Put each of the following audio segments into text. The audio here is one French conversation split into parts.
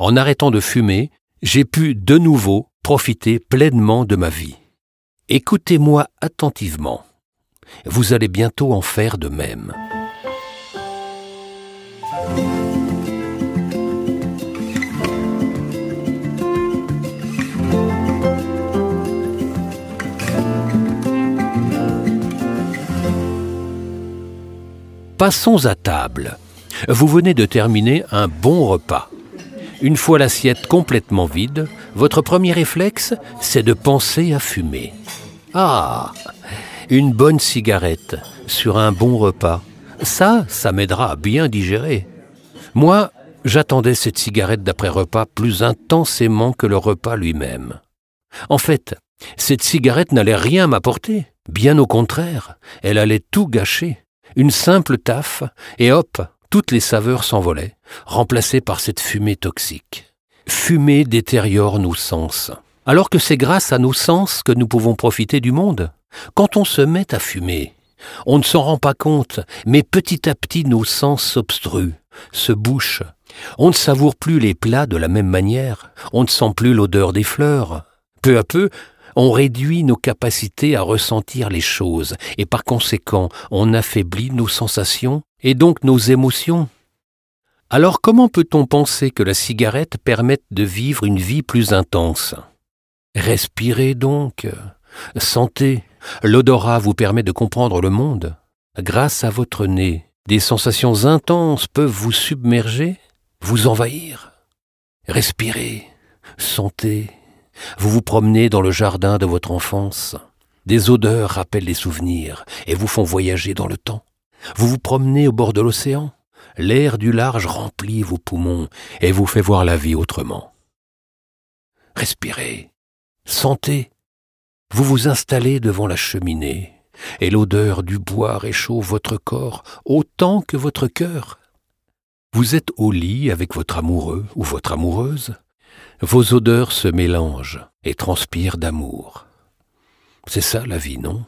En arrêtant de fumer, j'ai pu de nouveau profiter pleinement de ma vie. Écoutez-moi attentivement. Vous allez bientôt en faire de même. Passons à table. Vous venez de terminer un bon repas. Une fois l'assiette complètement vide, votre premier réflexe, c'est de penser à fumer. Ah, une bonne cigarette sur un bon repas. Ça, ça m'aidera à bien digérer. Moi, j'attendais cette cigarette d'après-repas plus intensément que le repas lui-même. En fait, cette cigarette n'allait rien m'apporter. Bien au contraire, elle allait tout gâcher. Une simple taffe, et hop, toutes les saveurs s'envolaient, remplacées par cette fumée toxique. Fumée détériore nos sens. Alors que c'est grâce à nos sens que nous pouvons profiter du monde. Quand on se met à fumer, on ne s'en rend pas compte, mais petit à petit nos sens s'obstruent, se bouchent. On ne savoure plus les plats de la même manière, on ne sent plus l'odeur des fleurs. Peu à peu, on réduit nos capacités à ressentir les choses et par conséquent on affaiblit nos sensations et donc nos émotions. Alors comment peut-on penser que la cigarette permette de vivre une vie plus intense? Respirez donc, sentez, l'odorat vous permet de comprendre le monde. Grâce à votre nez, des sensations intenses peuvent vous submerger, vous envahir. Respirez, sentez, vous vous promenez dans le jardin de votre enfance. Des odeurs rappellent les souvenirs et vous font voyager dans le temps. Vous vous promenez au bord de l'océan. L'air du large remplit vos poumons et vous fait voir la vie autrement. Respirez, sentez. Vous vous installez devant la cheminée et l'odeur du bois réchauffe votre corps autant que votre cœur. Vous êtes au lit avec votre amoureux ou votre amoureuse vos odeurs se mélangent et transpirent d'amour. C'est ça la vie, non?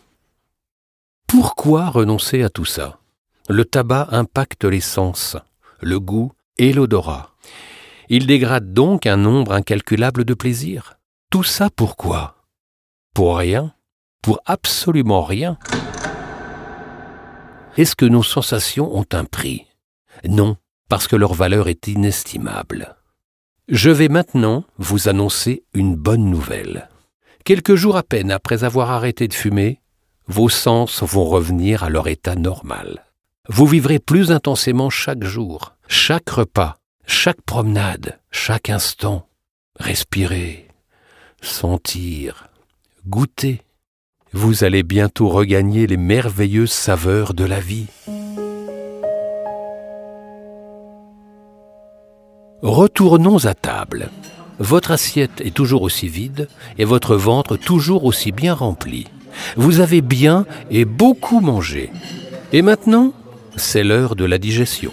Pourquoi renoncer à tout ça? Le tabac impacte les sens, le goût et l'odorat. Il dégrade donc un nombre incalculable de plaisirs. Tout ça pourquoi? Pour rien Pour absolument rien Est-ce que nos sensations ont un prix? Non, parce que leur valeur est inestimable. Je vais maintenant vous annoncer une bonne nouvelle. Quelques jours à peine après avoir arrêté de fumer, vos sens vont revenir à leur état normal. Vous vivrez plus intensément chaque jour, chaque repas, chaque promenade, chaque instant. Respirer, sentir, goûter. Vous allez bientôt regagner les merveilleuses saveurs de la vie. Retournons à table. Votre assiette est toujours aussi vide et votre ventre toujours aussi bien rempli. Vous avez bien et beaucoup mangé. Et maintenant, c'est l'heure de la digestion.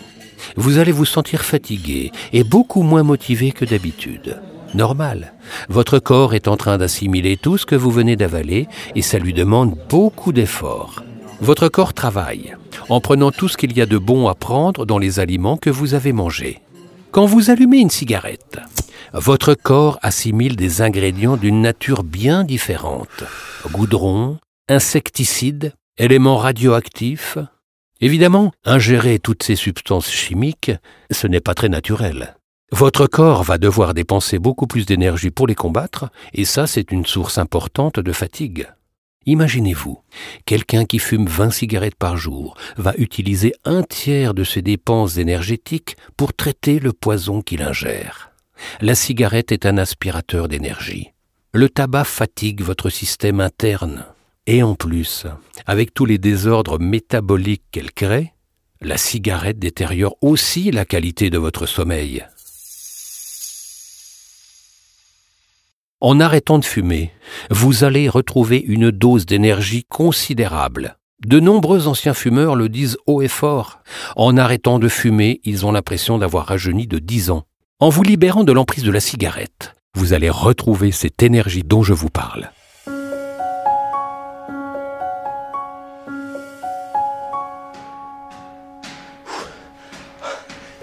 Vous allez vous sentir fatigué et beaucoup moins motivé que d'habitude. Normal. Votre corps est en train d'assimiler tout ce que vous venez d'avaler et ça lui demande beaucoup d'efforts. Votre corps travaille en prenant tout ce qu'il y a de bon à prendre dans les aliments que vous avez mangés. Quand vous allumez une cigarette, votre corps assimile des ingrédients d'une nature bien différente. Goudron, insecticides, éléments radioactifs. Évidemment, ingérer toutes ces substances chimiques, ce n'est pas très naturel. Votre corps va devoir dépenser beaucoup plus d'énergie pour les combattre, et ça c'est une source importante de fatigue. Imaginez-vous, quelqu'un qui fume 20 cigarettes par jour va utiliser un tiers de ses dépenses énergétiques pour traiter le poison qu'il ingère. La cigarette est un aspirateur d'énergie. Le tabac fatigue votre système interne. Et en plus, avec tous les désordres métaboliques qu'elle crée, la cigarette détériore aussi la qualité de votre sommeil. En arrêtant de fumer, vous allez retrouver une dose d'énergie considérable. De nombreux anciens fumeurs le disent haut et fort. En arrêtant de fumer, ils ont l'impression d'avoir rajeuni de 10 ans. En vous libérant de l'emprise de la cigarette, vous allez retrouver cette énergie dont je vous parle.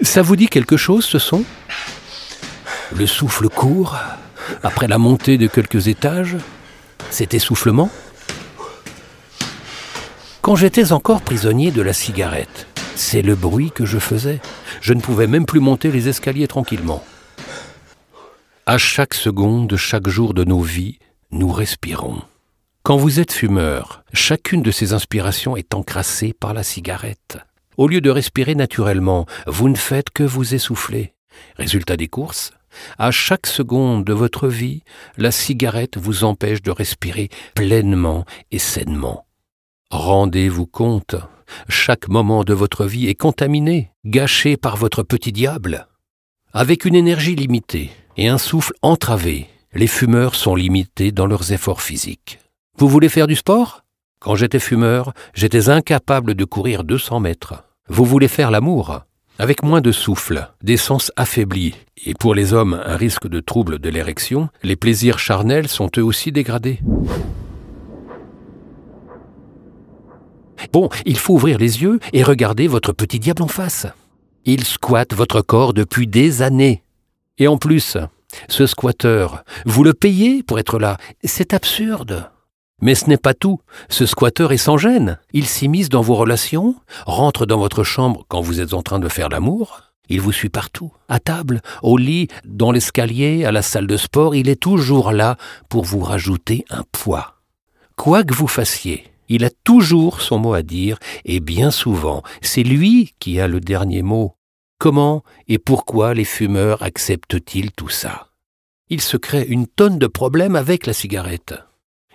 Ça vous dit quelque chose ce son? Le souffle court, après la montée de quelques étages, cet essoufflement Quand j'étais encore prisonnier de la cigarette, c'est le bruit que je faisais. Je ne pouvais même plus monter les escaliers tranquillement. À chaque seconde de chaque jour de nos vies, nous respirons. Quand vous êtes fumeur, chacune de ces inspirations est encrassée par la cigarette. Au lieu de respirer naturellement, vous ne faites que vous essouffler. Résultat des courses, à chaque seconde de votre vie, la cigarette vous empêche de respirer pleinement et sainement. Rendez-vous compte, chaque moment de votre vie est contaminé, gâché par votre petit diable. Avec une énergie limitée et un souffle entravé, les fumeurs sont limités dans leurs efforts physiques. Vous voulez faire du sport? Quand j'étais fumeur, j'étais incapable de courir 200 mètres. Vous voulez faire l'amour? Avec moins de souffle, des sens affaiblis, et pour les hommes un risque de trouble de l'érection, les plaisirs charnels sont eux aussi dégradés. Bon, il faut ouvrir les yeux et regarder votre petit diable en face. Il squatte votre corps depuis des années. Et en plus, ce squatteur, vous le payez pour être là. C'est absurde. Mais ce n'est pas tout. Ce squatteur est sans gêne. Il s'immisce dans vos relations, rentre dans votre chambre quand vous êtes en train de faire l'amour. Il vous suit partout, à table, au lit, dans l'escalier, à la salle de sport. Il est toujours là pour vous rajouter un poids. Quoi que vous fassiez, il a toujours son mot à dire, et bien souvent, c'est lui qui a le dernier mot. Comment et pourquoi les fumeurs acceptent-ils tout ça? Ils se créent une tonne de problèmes avec la cigarette.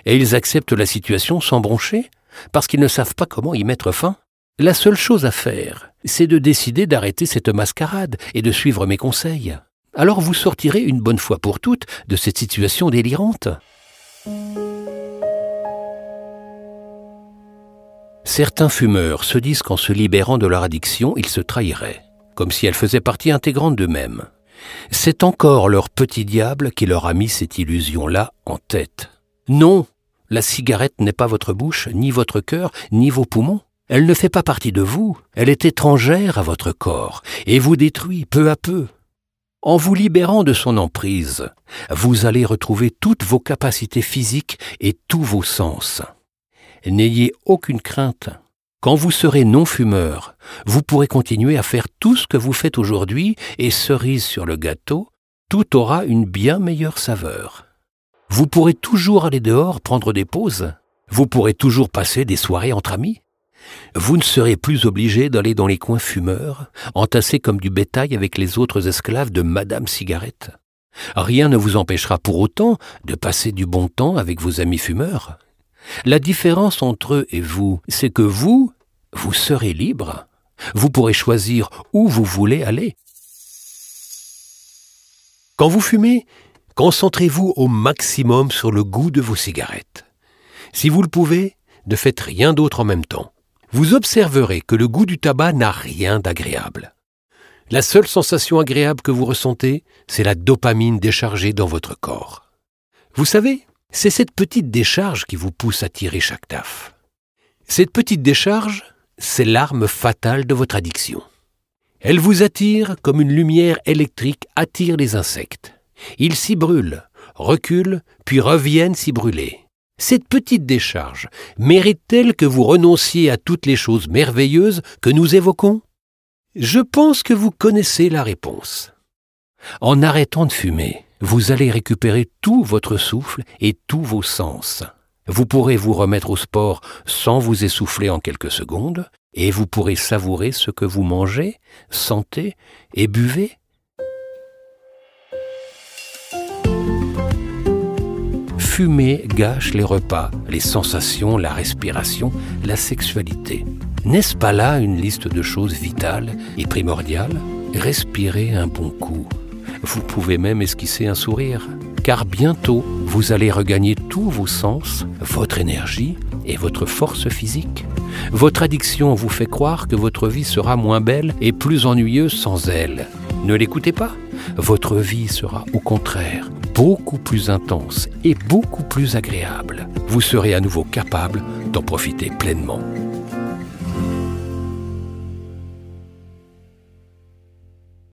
Et ils acceptent la situation sans broncher, parce qu'ils ne savent pas comment y mettre fin. La seule chose à faire, c'est de décider d'arrêter cette mascarade et de suivre mes conseils. Alors vous sortirez une bonne fois pour toutes de cette situation délirante. Certains fumeurs se disent qu'en se libérant de leur addiction, ils se trahiraient, comme si elle faisait partie intégrante d'eux-mêmes. C'est encore leur petit diable qui leur a mis cette illusion-là en tête. Non, la cigarette n'est pas votre bouche, ni votre cœur, ni vos poumons. Elle ne fait pas partie de vous, elle est étrangère à votre corps, et vous détruit peu à peu. En vous libérant de son emprise, vous allez retrouver toutes vos capacités physiques et tous vos sens. N'ayez aucune crainte. Quand vous serez non-fumeur, vous pourrez continuer à faire tout ce que vous faites aujourd'hui et cerise sur le gâteau, tout aura une bien meilleure saveur. Vous pourrez toujours aller dehors prendre des pauses. Vous pourrez toujours passer des soirées entre amis. Vous ne serez plus obligé d'aller dans les coins fumeurs, entassés comme du bétail avec les autres esclaves de Madame Cigarette. Rien ne vous empêchera pour autant de passer du bon temps avec vos amis fumeurs. La différence entre eux et vous, c'est que vous, vous serez libre. Vous pourrez choisir où vous voulez aller. Quand vous fumez, concentrez-vous au maximum sur le goût de vos cigarettes. Si vous le pouvez, ne faites rien d'autre en même temps. Vous observerez que le goût du tabac n'a rien d'agréable. La seule sensation agréable que vous ressentez, c'est la dopamine déchargée dans votre corps. Vous savez, c'est cette petite décharge qui vous pousse à tirer chaque taf. Cette petite décharge, c'est l'arme fatale de votre addiction. Elle vous attire comme une lumière électrique attire les insectes. Ils s'y brûlent, reculent, puis reviennent s'y brûler. Cette petite décharge mérite-t-elle que vous renonciez à toutes les choses merveilleuses que nous évoquons? Je pense que vous connaissez la réponse. En arrêtant de fumer, vous allez récupérer tout votre souffle et tous vos sens. Vous pourrez vous remettre au sport sans vous essouffler en quelques secondes, et vous pourrez savourer ce que vous mangez, sentez et buvez. Fumer gâche les repas, les sensations, la respiration, la sexualité. N'est-ce pas là une liste de choses vitales et primordiales? Respirez un bon coup vous pouvez même esquisser un sourire, car bientôt vous allez regagner tous vos sens, votre énergie et votre force physique. Votre addiction vous fait croire que votre vie sera moins belle et plus ennuyeuse sans elle. Ne l'écoutez pas. Votre vie sera au contraire beaucoup plus intense et beaucoup plus agréable. Vous serez à nouveau capable d'en profiter pleinement.